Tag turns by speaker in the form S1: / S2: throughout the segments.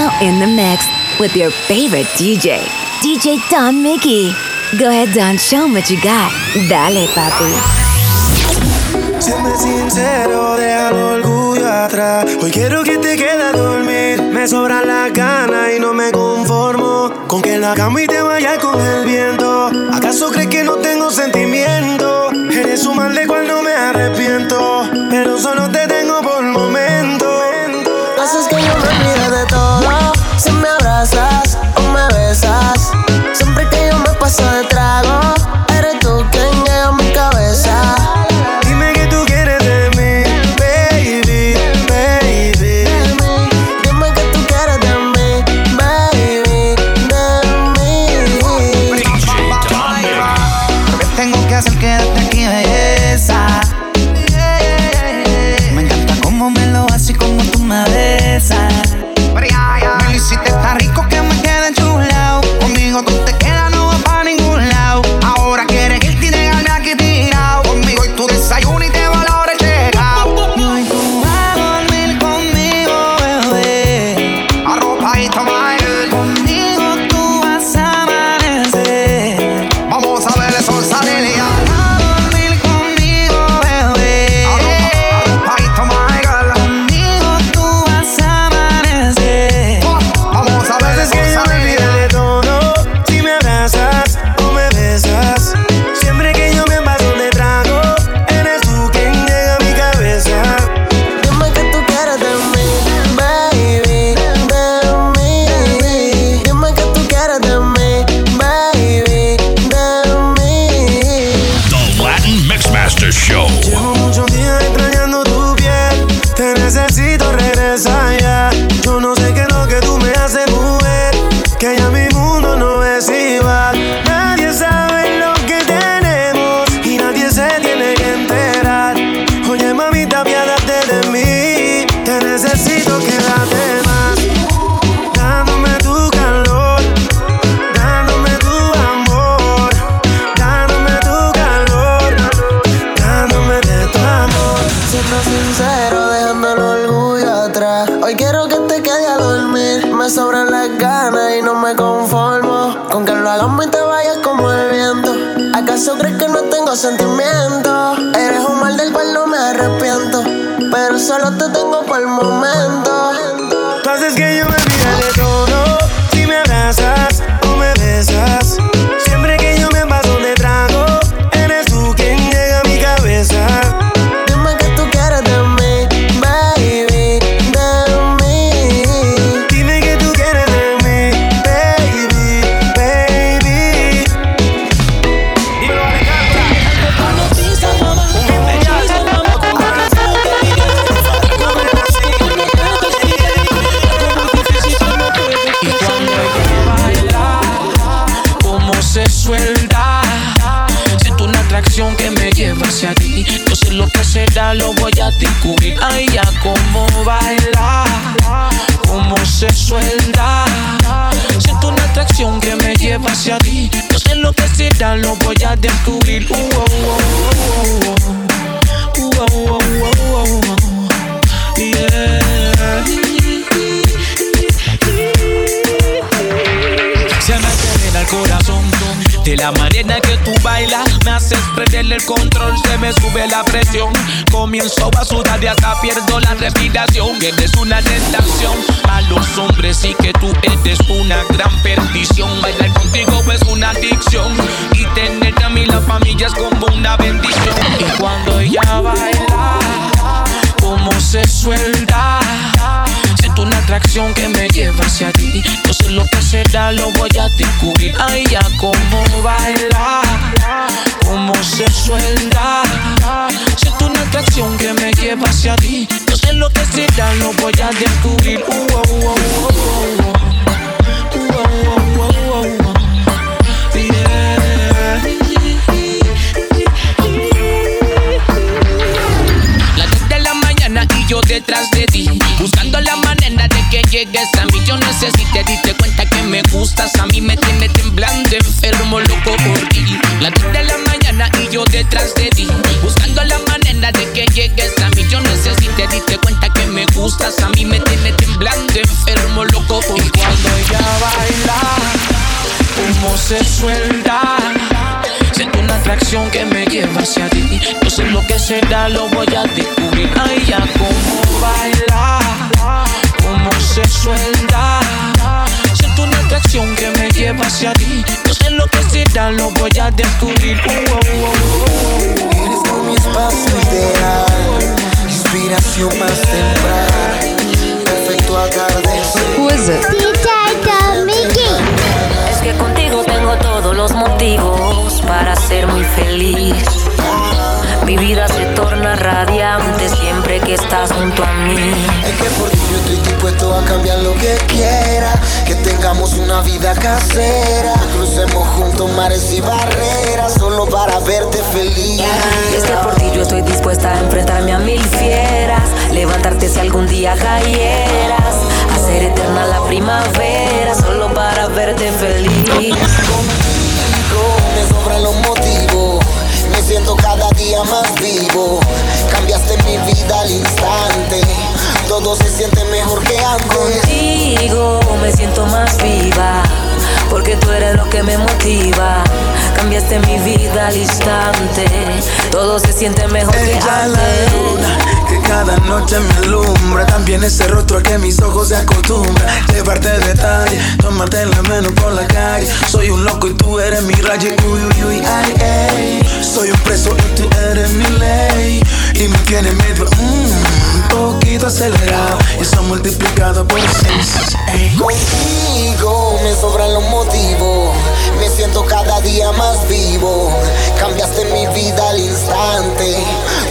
S1: now in the mix with your favorite DJ, DJ Don Mickey. Go ahead, Don, show me what you got. Dale, papi.
S2: Siempre sincero, deja el orgullo atrás. Hoy quiero que te quedes a dormir. Me sobran las ganas y no me conformo con que la cama y te vaya con el viento. ¿Acaso crees que no tengo sentimiento? Eres un mal de cual no me arrepiento, pero solo te
S3: el
S4: control Se me sube la presión. Comienzo a sudar y hasta pierdo la respiración. Eres una tentación A los hombres y que tú eres una gran perdición. Bailar contigo es una adicción Y tenerte a mí la familia es como una bendición. Y cuando ella baila Cómo se suelta Siento una atracción que me lleva hacia ti. No sé lo que será, lo voy a descubrir. Ay, ya cómo baila, cómo se suelta. Siento una atracción que me lleva hacia ti. No sé lo que será, lo voy a descubrir. Uh, oh, oh, oh. Uh, detrás de ti. Buscando la manera de que llegues a mí. Yo necesité, diste cuenta que me gustas A mí. Me tiene temblando, enfermo, loco por ti. Dos de la mañana y yo detrás de ti. Buscando la manera de que llegues a mí. Yo necesité, diste cuenta que me gustas A mí. Me tiene temblando, enfermo, locos por cuando ella baila, cómo se suelta. Siento una atracción que me lleva hacia ti. No sé lo que será, lo voy a descubrir. Ay, ya suelta. Siento una atracción que me lleva hacia ti. No sé lo que será, lo voy a descubrir. Uh, uh,
S5: uh, Eres mi espacio ideal, inspiración más temprana perfecto atardecer.
S1: Who is it?
S6: Es que contigo tengo todos los motivos para ser muy feliz. Mi vida se torna radiante siempre que estás junto a mí.
S5: Es que por ti yo estoy dispuesto a cambiar lo que quiera. Que tengamos una vida casera. Crucemos juntos mares y barreras solo para verte feliz.
S6: Y es que por ti yo estoy dispuesta a enfrentarme a mil fieras. Levantarte si algún día cayeras. Hacer eterna la primavera solo para verte feliz.
S5: Me sobran los motivos me siento cada día más vivo. Cambiaste mi vida al instante. Todo se siente mejor que antes.
S6: Contigo me siento más viva. Porque tú eres lo que me motiva. Cambiaste mi vida al instante. Todo se siente mejor que antes
S2: que cada noche me alumbra. También ese rostro que mis ojos se acostumbran. Llevarte detalle, tomarte la mano por la calle. Soy un loco y tú eres mi rayo. Uy, uy, uy, ay, ay. Soy un preso y tú eres mi ley. Y me tiene medio, un poquito acelerado. Y eso multiplicado por seis.
S5: Contigo me sobran los motivos. Me siento cada día más vivo. Cambiaste mi vida al instante.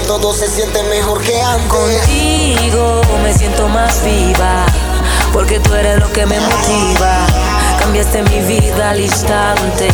S5: Todo se siente mejor que antes.
S6: Contigo me siento más viva, porque tú eres lo que me motiva. Cambiaste mi vida al instante,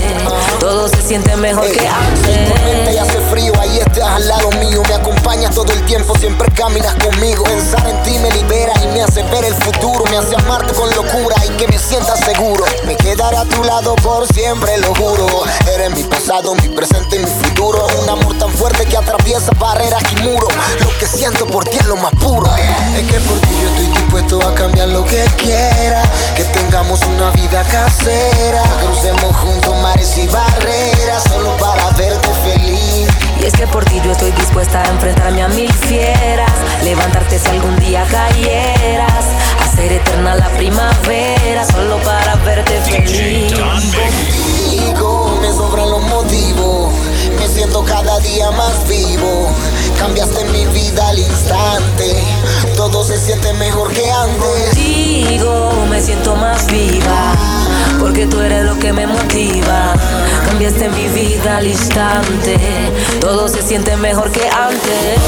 S6: todo se siente mejor que antes.
S5: Y hace frío, ahí estás al lado mío, me acompañas todo el tiempo, siempre caminas conmigo. Pensar en ti me libera y me hace ver el futuro, me hace amarte con locura y que me sienta seguro. Me quedaré a tu lado por siempre, lo juro. Eres mi pasado, mi presente y mi futuro. Un amor tan fuerte que atraviesa barreras y muros. Lo que siento por ti es lo más puro. Es que por ti yo estoy dispuesto a cambiar lo que quiera, que tengamos una vida casera. Crucemos juntos mares y barreras solo para verte feliz.
S6: Y es que por ti yo estoy dispuesta a enfrentarme a mil fieras. Levantarte si algún día cayeras. Hacer eterna la primavera solo para verte feliz.
S5: Contigo me sobran los motivos. Me siento cada día más vivo. Cambiaste mi vida al instante. Todo se siente mejor que antes.
S6: Contigo me siento más viva. Porque tú eres lo que me motiva. Cambiaste mi vida al instante. Todo se siente mejor que antes.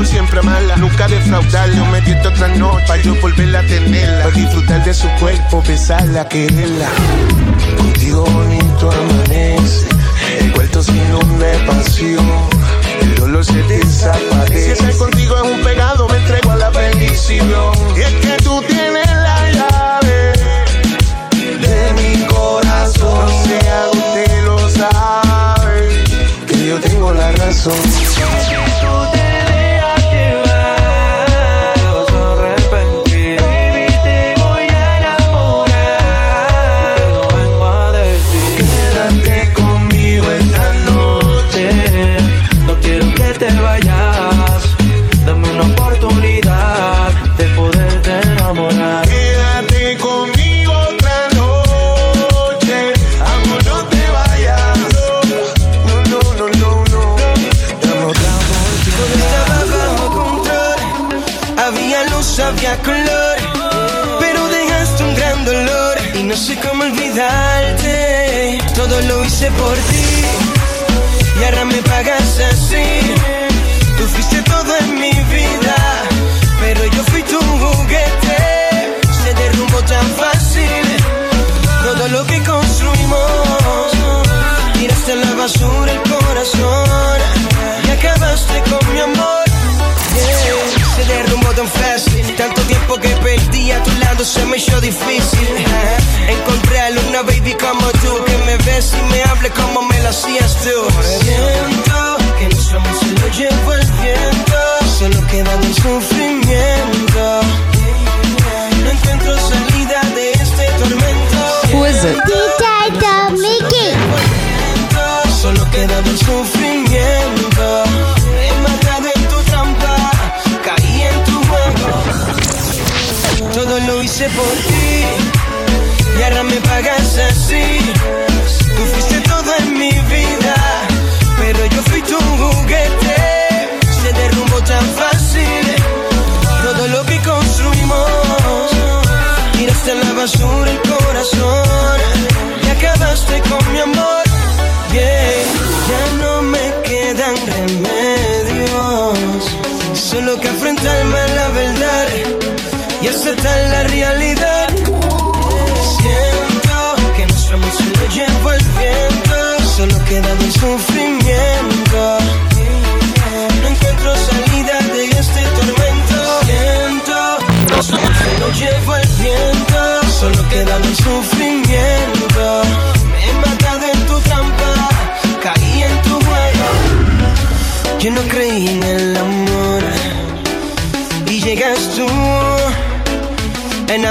S7: Por siempre amarla, nunca defraudarla. Me di otra noche para yo volverla a tenerla. Disfrutar de su cuerpo, besarla, quererla. Contigo bonito amanece, el cuarto sin una pasión. El dolor se desaparece. Si estar contigo es un pegado, me entrego a la bendición. Y es que tú tienes la llave de mi corazón. No sea usted lo sabe, que yo tengo la razón.
S8: Se me hizo difícil. Encontré a una baby como tú que me ves y me hable como me lo hacías tú. Así. Tú fuiste todo en mi vida, pero yo fui tu juguete. Se derrumbó tan fácil todo lo que construimos. Tiraste a la basura el corazón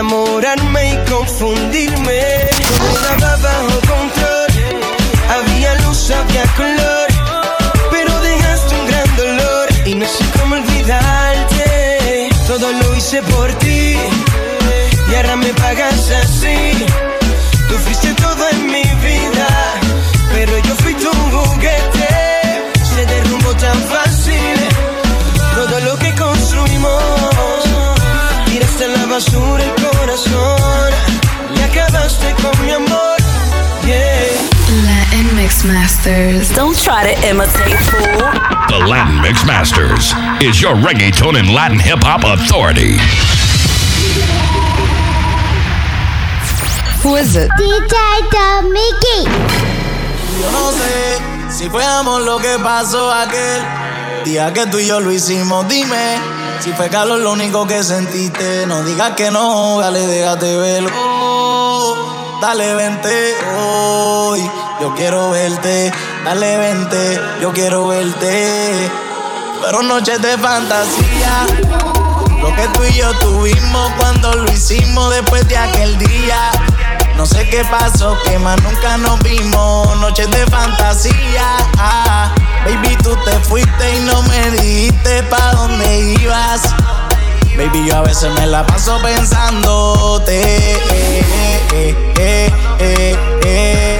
S8: enamorarme y confundirme. Todo estaba bajo control, había luz, había color, pero dejaste un gran dolor y no sé cómo olvidarte. Todo lo hice por ti y ahora me
S9: Mix Masters.
S6: Don't try to imitate, fool.
S10: The Latin Mix Masters is your reggaeton and Latin hip hop authority.
S9: Who is it?
S11: DJ Mickey.
S12: Yo no sé si fue amor lo que pasó aquel día que tú y yo lo hicimos. Dime si fue calor lo único que sentiste. No digas que no, dale, déjate verlo. Oh, dale, vente hoy. Yo quiero verte. Dale, vente. Yo quiero verte. Pero noches de fantasía. Lo que tú y yo tuvimos cuando lo hicimos después de aquel día. No sé qué pasó, que más nunca nos vimos. Noches de fantasía. Ah, baby, tú te fuiste y no me dijiste pa' dónde ibas. Baby, yo a veces me la paso pensándote. Eh, eh, eh, eh, eh.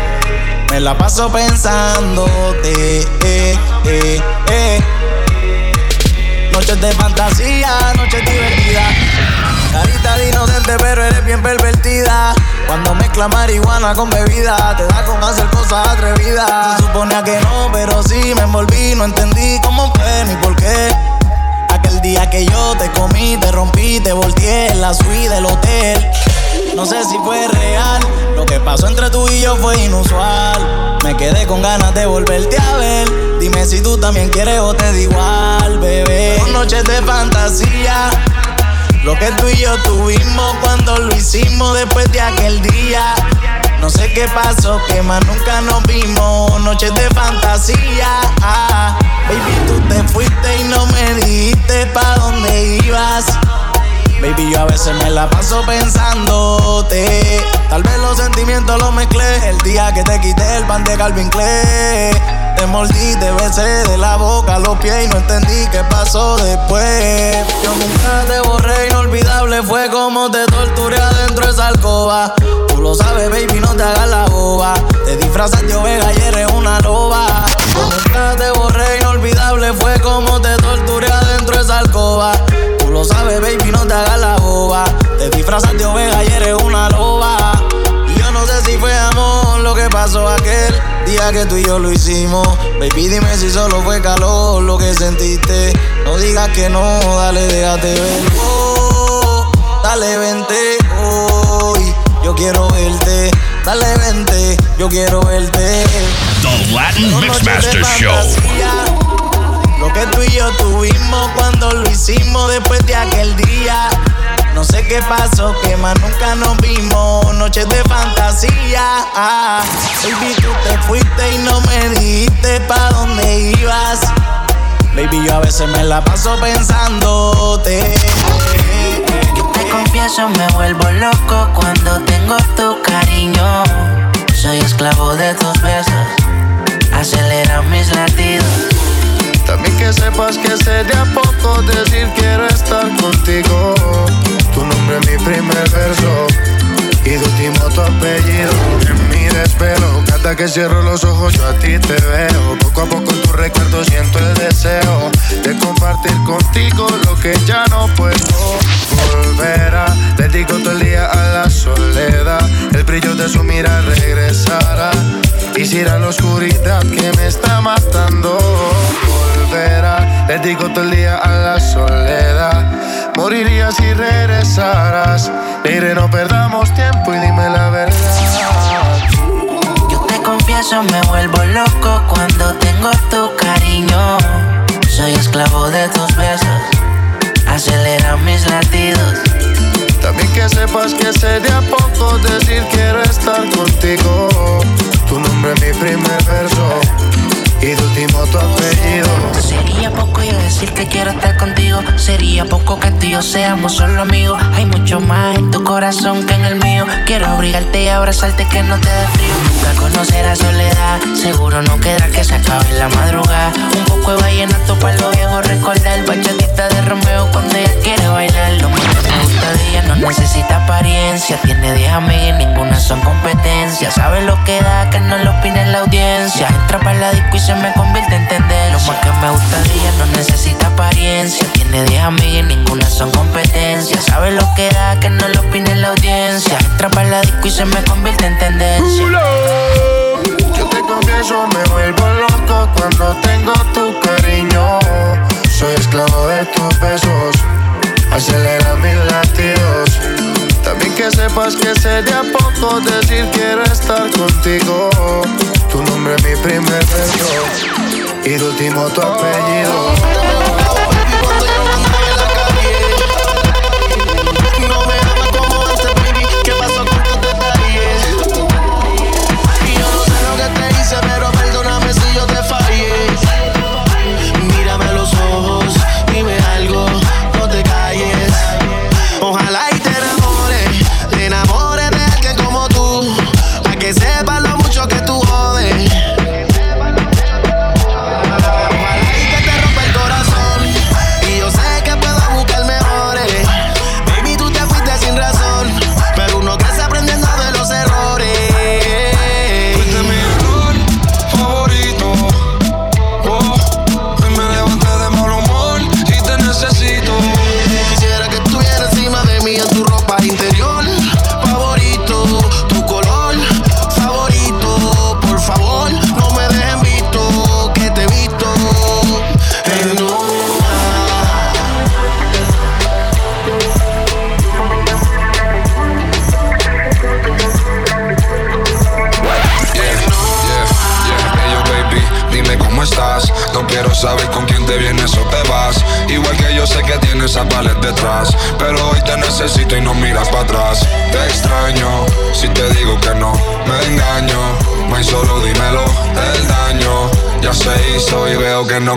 S12: Me la paso pensándote. Eh, eh, eh. Noches de fantasía, noches divertidas. Carita de inocente, pero eres bien pervertida. Cuando mezcla marihuana con bebida, te da con hacer cosas atrevidas. Se suponía que no, pero sí me envolví. No entendí cómo fue ni por qué. Aquel día que yo te comí, te rompí, te volteé en la suite del hotel. No sé si fue real, lo que pasó entre tú y yo fue inusual. Me quedé con ganas de volverte a ver. Dime si tú también quieres o te da igual, bebé. Noches de fantasía. Lo que tú y yo tuvimos cuando lo hicimos después de aquel día. No sé qué pasó, que más nunca nos vimos. Noches de fantasía. Ah, baby, tú te fuiste y no me dijiste pa' dónde ibas. Baby, yo a veces me la paso pensándote. Tal vez los sentimientos los mezclé. El día que te quité el pan de Calvin Klein. Te mordí, te besé de la boca a los pies y no entendí qué pasó después. Yo nunca te borré, inolvidable fue como te torturé adentro de esa alcoba. Tú lo sabes, baby, no te hagas la boba. Te disfrazas de oveja y eres una loba. Yo nunca te borré, inolvidable fue como te torturé adentro de esa alcoba lo sabes, baby, no te hagas la boba. Te disfrazas de oveja y eres una loba. Y yo no sé si fue amor lo que pasó aquel día que tú y yo lo hicimos. Baby, dime si solo fue calor lo que sentiste. No digas que no, dale, déjate ver. Oh, dale, vente hoy. Yo quiero verte. Dale, vente, yo quiero verte.
S10: The Latin Mixmaster Show.
S12: Lo que tú y yo tuvimos cuando lo hicimos después de aquel día. No sé qué pasó, que más nunca nos vimos. Noches de fantasía. Ah, baby, tú te fuiste y no me dijiste pa' dónde ibas. Baby, yo a veces me la paso pensándote.
S13: Te confieso, me vuelvo loco cuando tengo tu cariño. Soy esclavo de tus besos, acelera mis latidos.
S14: También que sepas que sé de a poco decir quiero estar contigo. Tu nombre es mi primer verso y de último tu apellido. En mi desvelo, cada que cierro los ojos yo a ti te veo. Poco a poco en tu recuerdo siento el deseo de compartir contigo lo que ya no puedo volver a. Dedico todo el día a la soledad. El brillo de su mirada regresará. Y si la oscuridad que me está matando, volverá. Dedico todo el día a la soledad. Moriría si regresaras. Mire, no perdamos tiempo y dime la verdad.
S13: Yo te confieso, me vuelvo loco cuando tengo tu cariño. Soy esclavo de tus besos, acelera mis latidos.
S14: También que sepas que sé de a poco decir quiero estar contigo. Tu nombre es mi primer verso y de último tu apellido.
S13: Sería poco yo decir que quiero estar contigo. Sería poco que tú y yo seamos solo amigos. Hay mucho más en tu corazón que en el mío. Quiero abrigarte y abrazarte que no te dé frío. Nunca conocerás soledad. Seguro no queda que se acabe en la madrugada. Un poco de vallenato para los viejos. Recordar bachatita de Romeo cuando ella quiere bailar. Lo que me gusta de ella no necesita apariencia. Tiene 10 amigas y ninguna son competencia. Sabe lo que da, que no lo opine la audiencia. Entra para la y se me convierte en tendencia. Lo más que me gusta de ella no necesita apariencia. Tiene 10 amigas y ninguna son competencia. Sabe lo que da, que no lo opine la audiencia. Entra para la disco y se me convierte en tendencia.
S14: Yo te confieso, me vuelvo loco cuando tengo tu cariño. Soy esclavo de tus besos, acelera mis latidos. También que sepas que sé de a poco decir quiero estar contigo. Tu mi primer beso y de último tu apellido.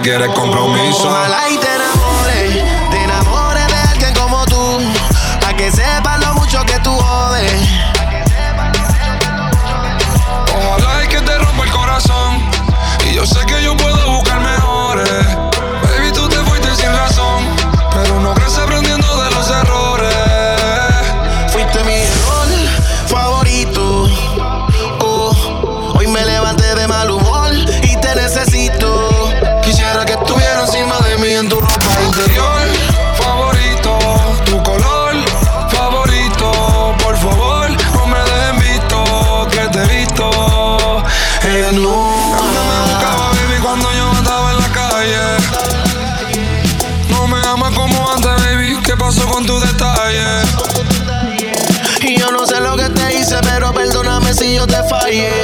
S12: No
S1: quieres compromiso.
S15: eu até
S1: falhei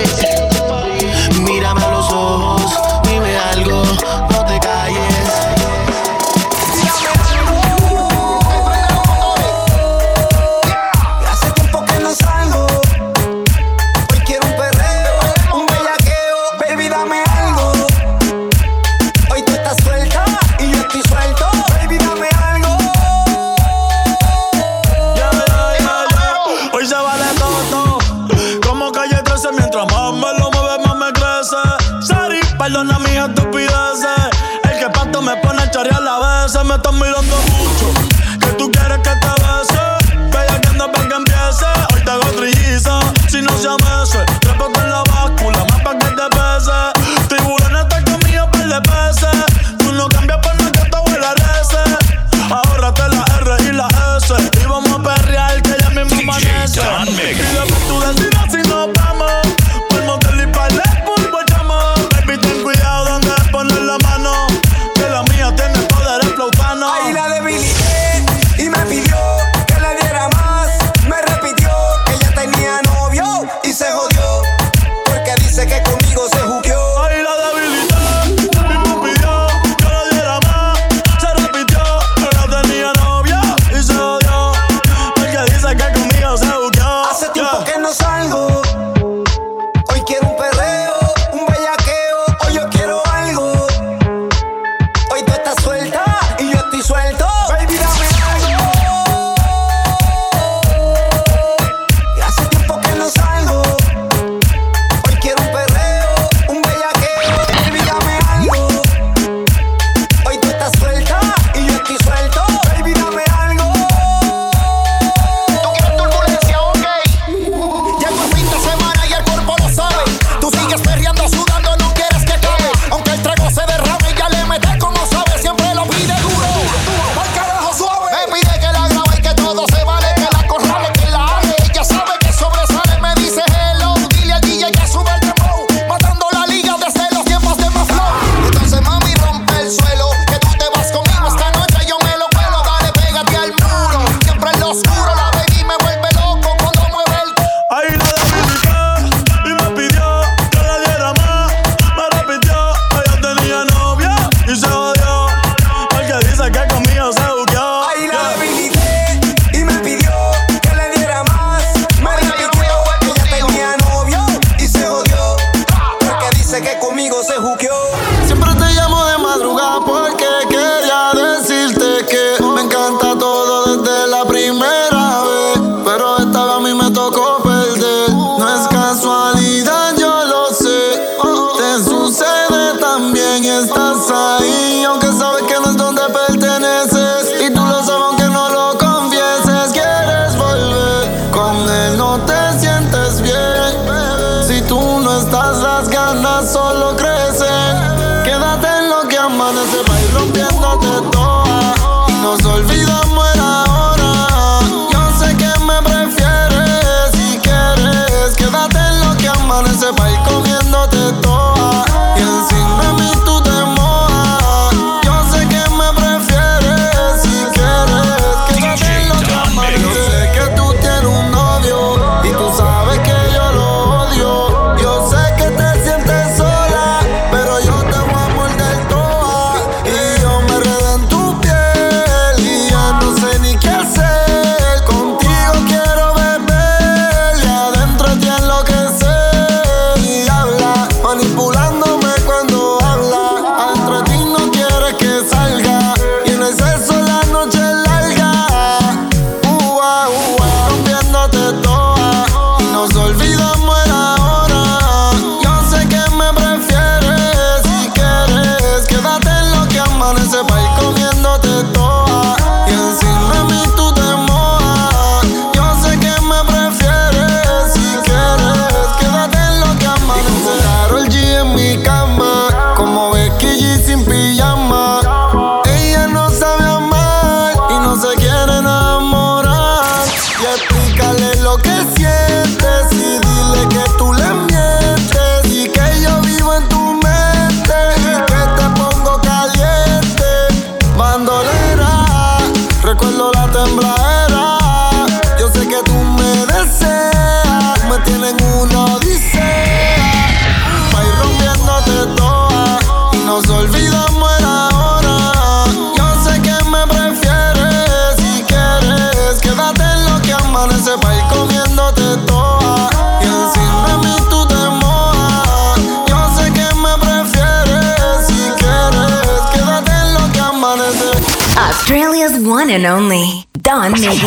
S1: one and only Don McGee.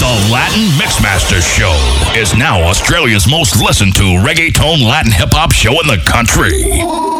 S10: The Latin Mixmaster Show is now Australia's most listened to reggaeton Latin hip hop show in the country.